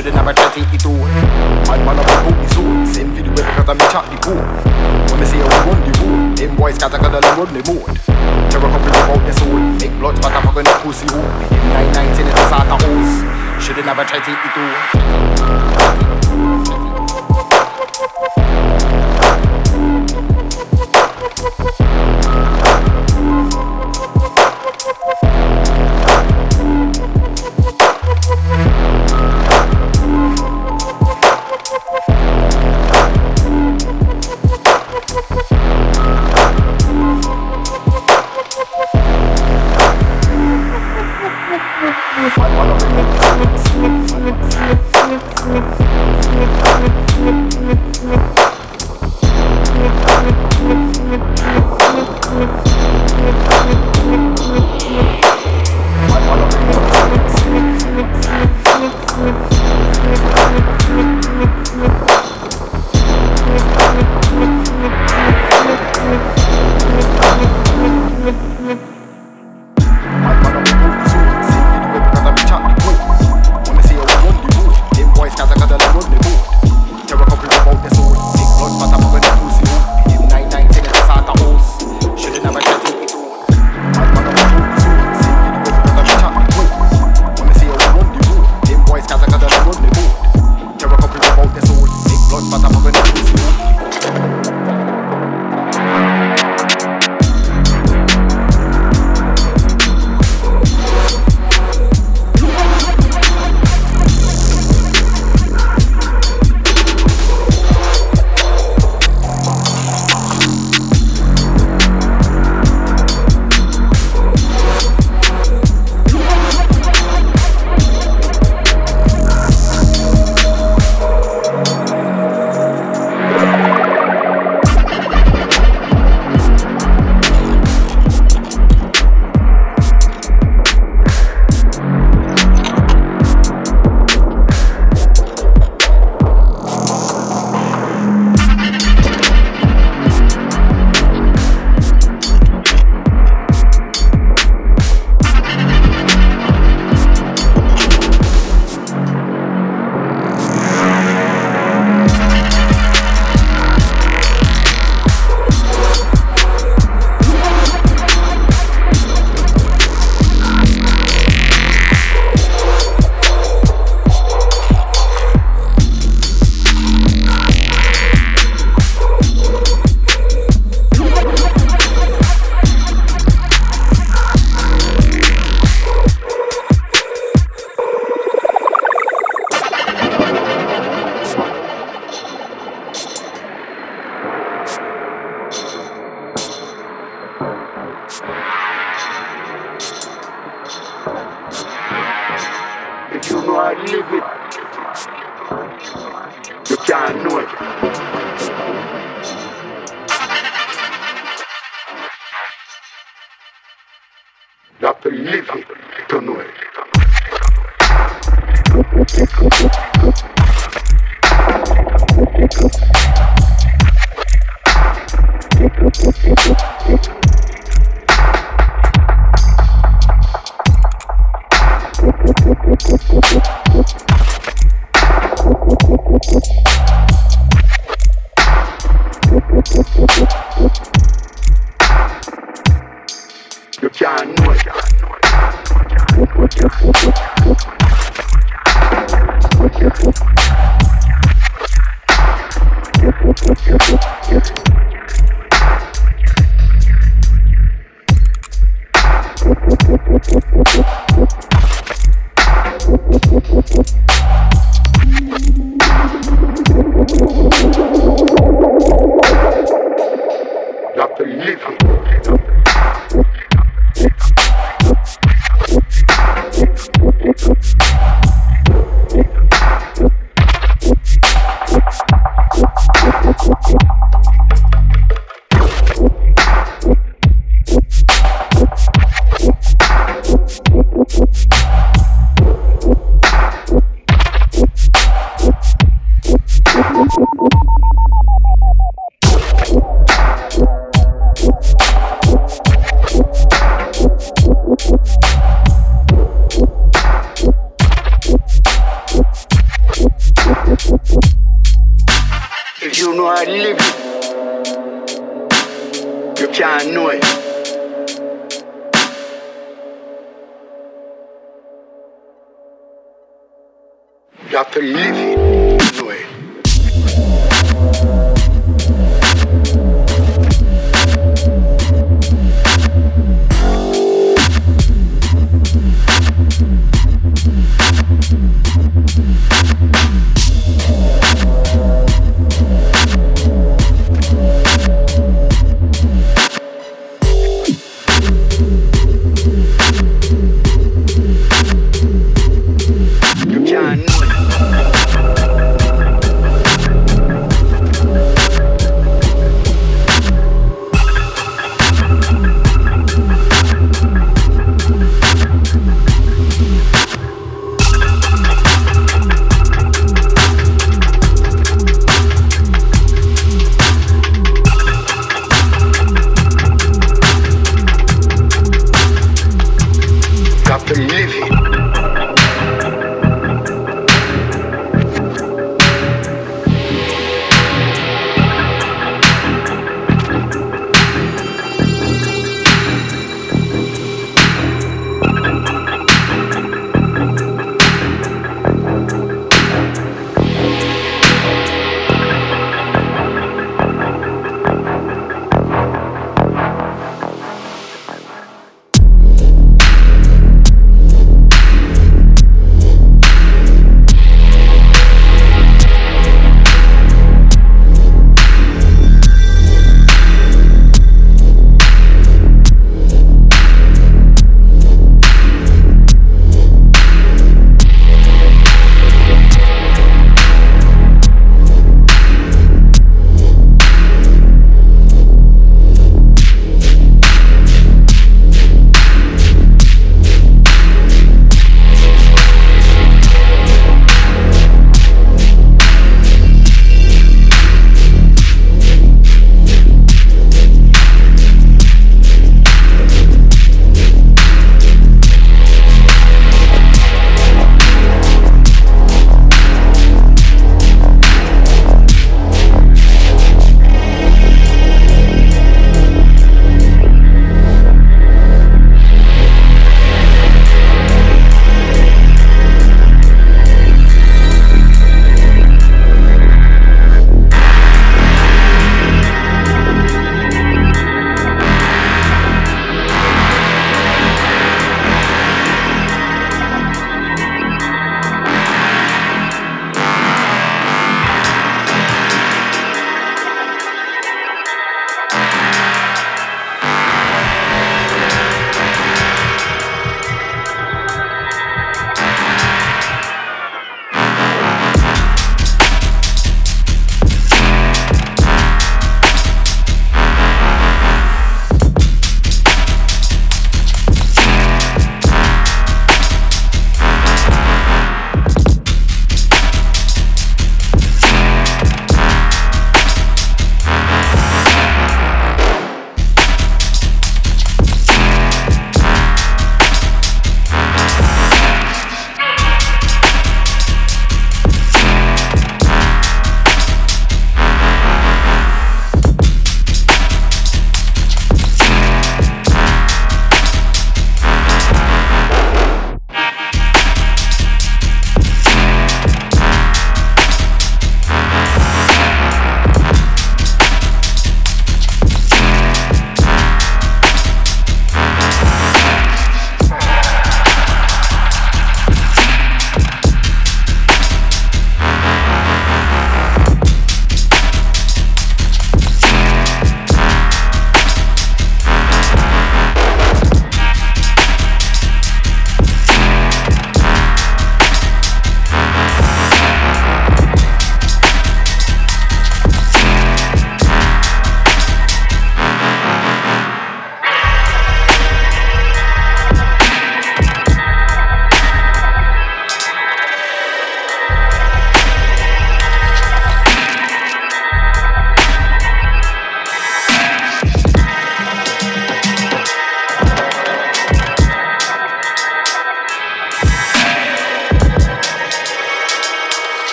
Should've never tried to take it all. Bad man up about the soul, send for the way because I'm a chat the code. When me say I run the road, them boys got a gun and run the mode. Terror couple about the soul, make blood spot up on the pussy hole. Feed him nine nine ten it's a sort of house. Should've never tried to take it all. Thank you.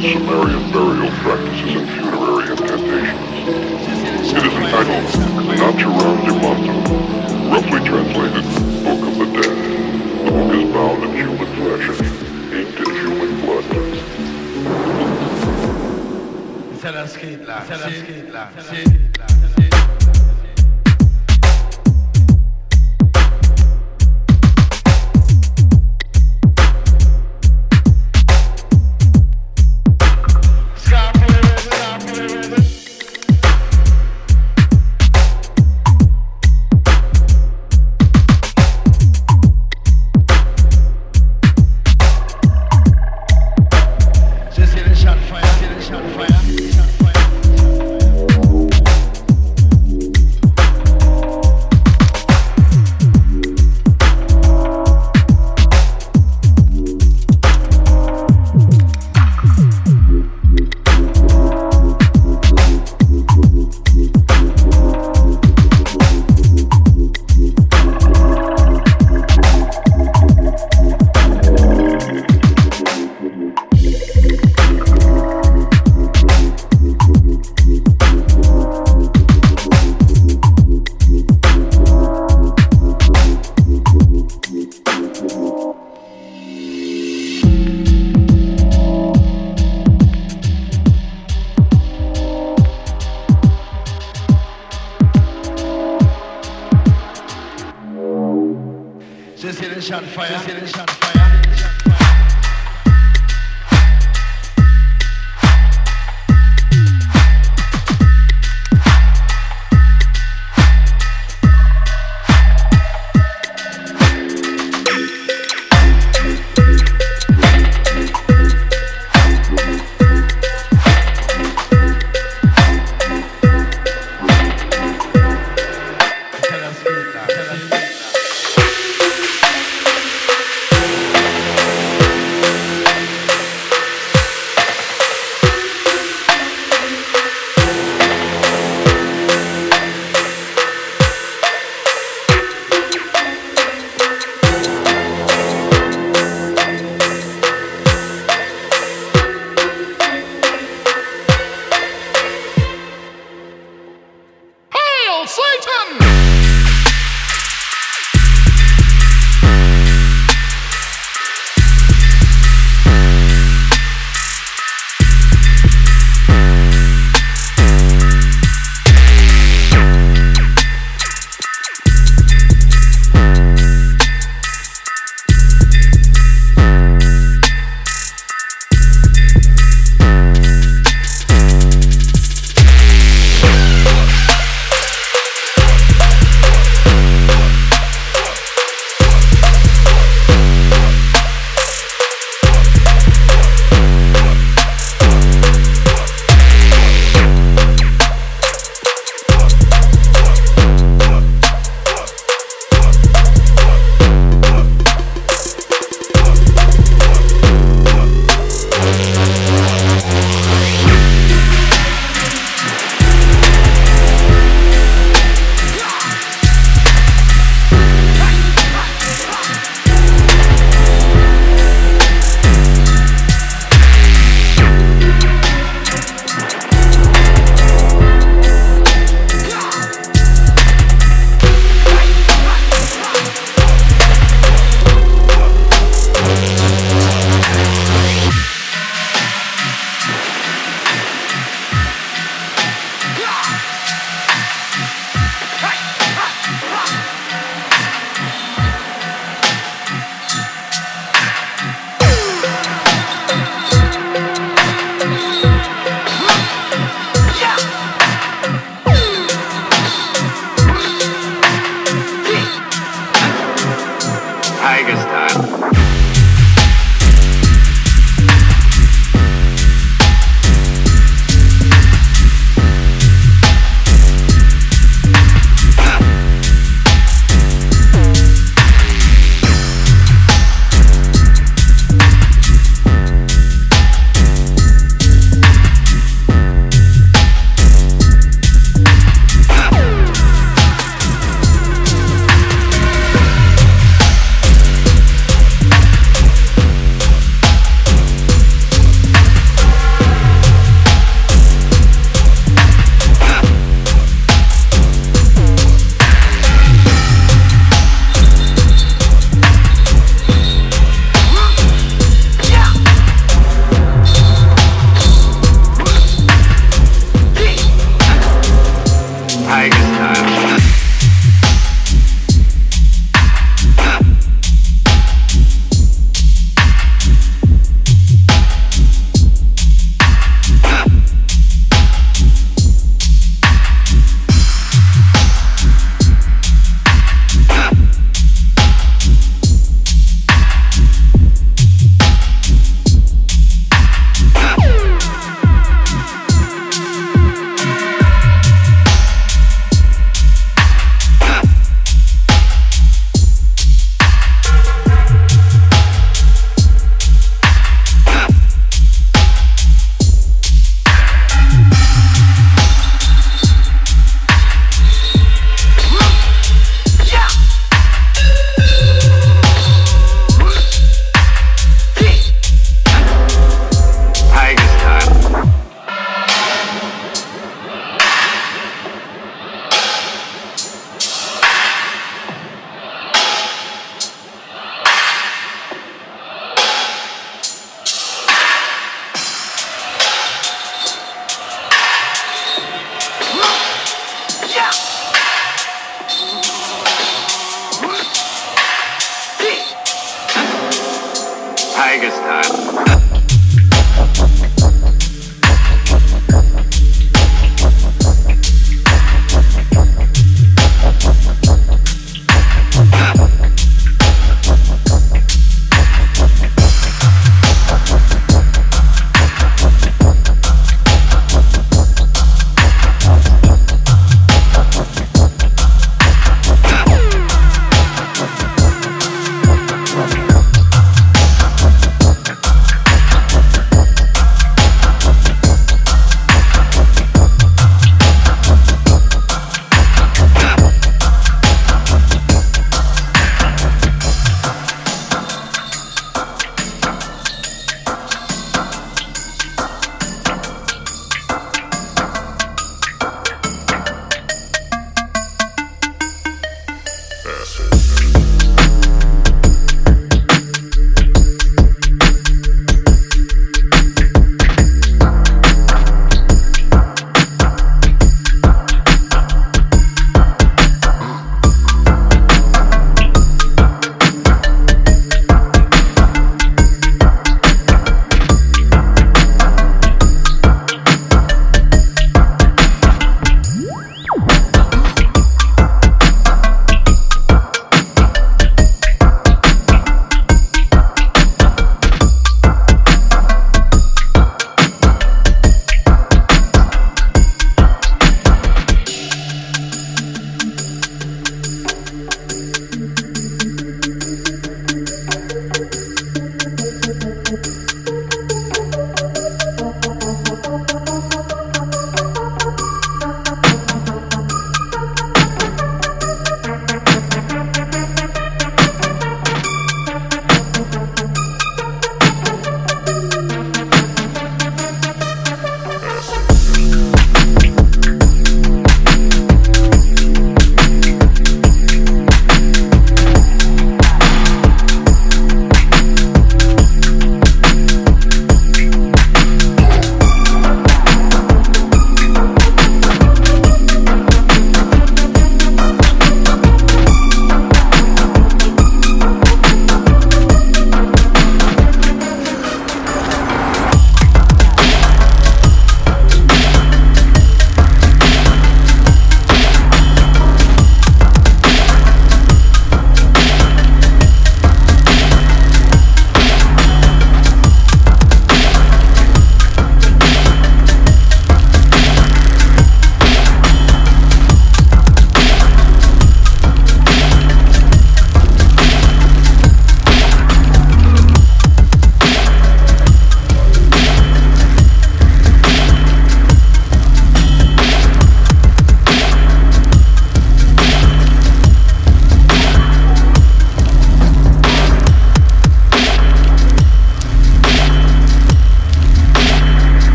Sumerian burial practices and funerary incantations. It is entitled Naturom Demonto, roughly translated Book of the Dead. The book is bound in human fashion, inked in human blood. Tell us, Kate,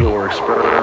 Your experimental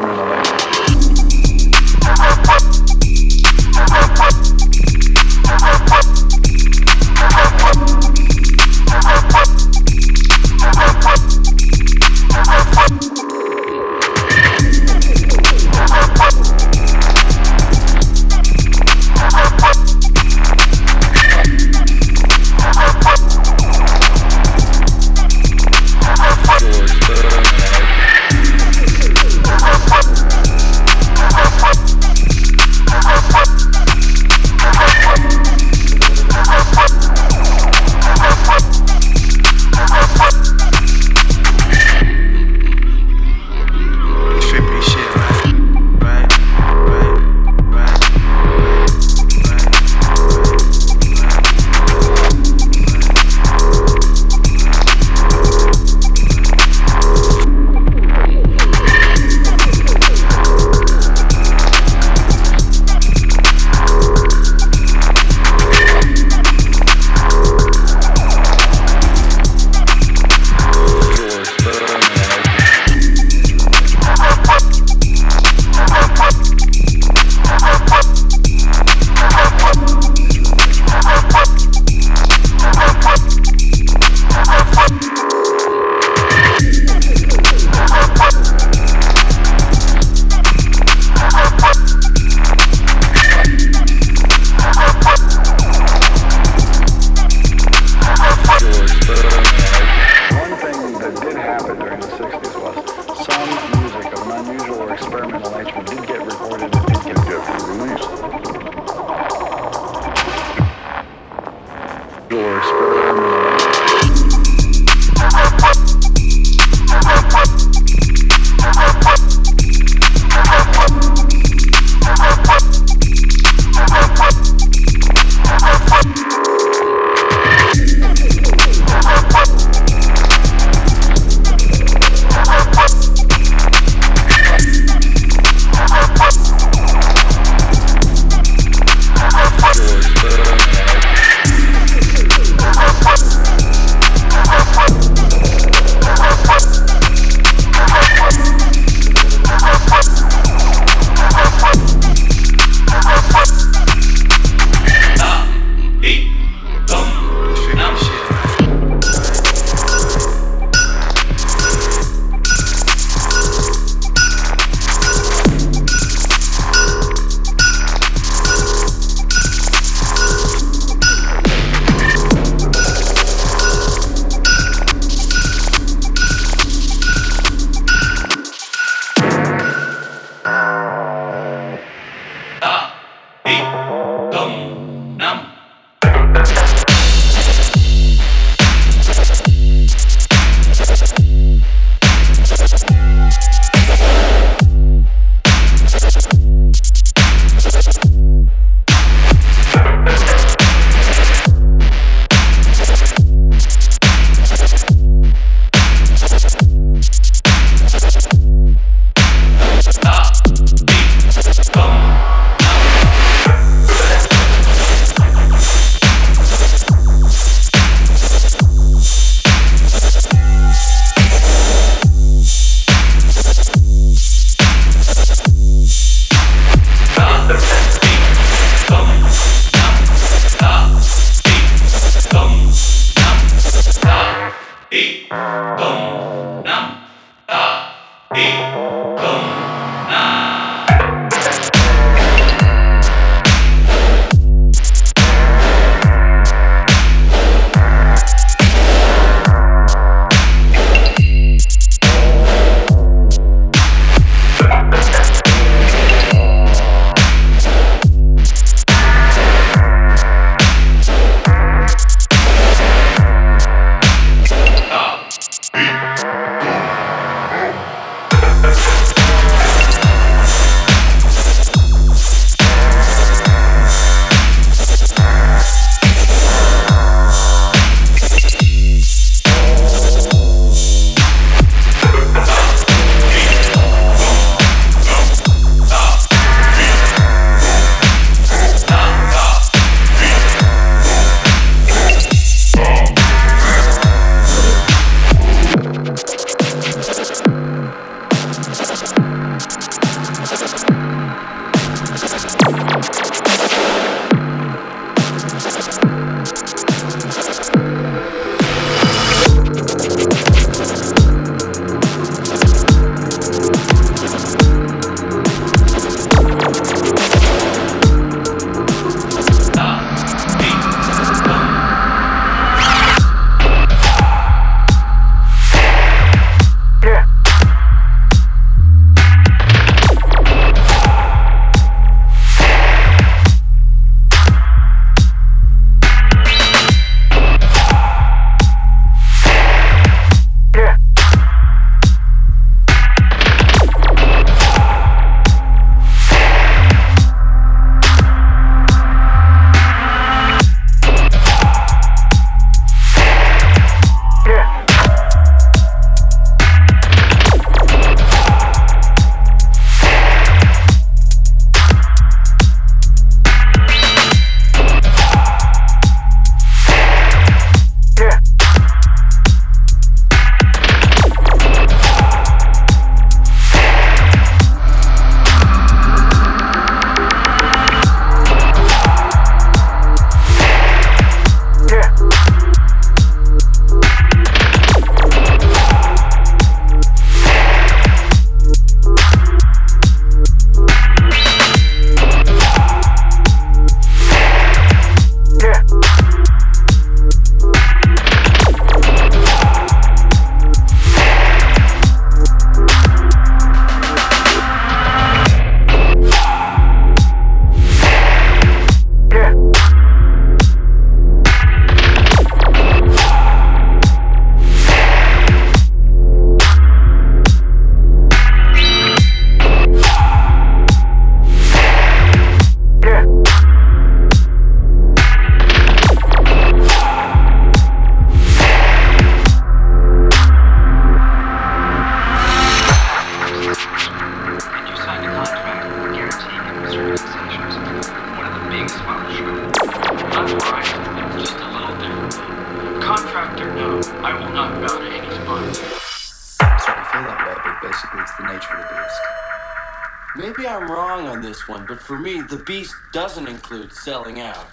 doesn't selling out.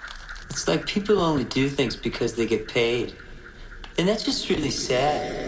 It's like people only do things because they get paid. And that's just really sad.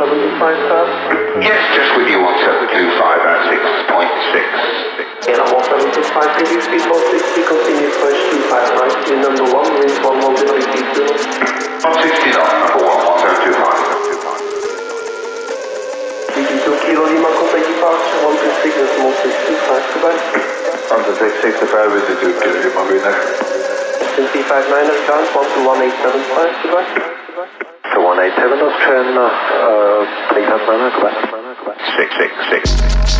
Sir? Yes, just with you on 725 at 6.6. Kilo 175, could you speed 160, continue first 259, to number 1, wind 1 hold it, repeat 2. 160 knots, number 1, 1725. 32 Kilo Lima, contact departure, 126, decimal 625, goodbye. 165 is the 2 kilo Lima winner. S&P 59 is ground, 12185, goodbye. So 187 knots, turn, uh, uh, that runner, goodbye. 666.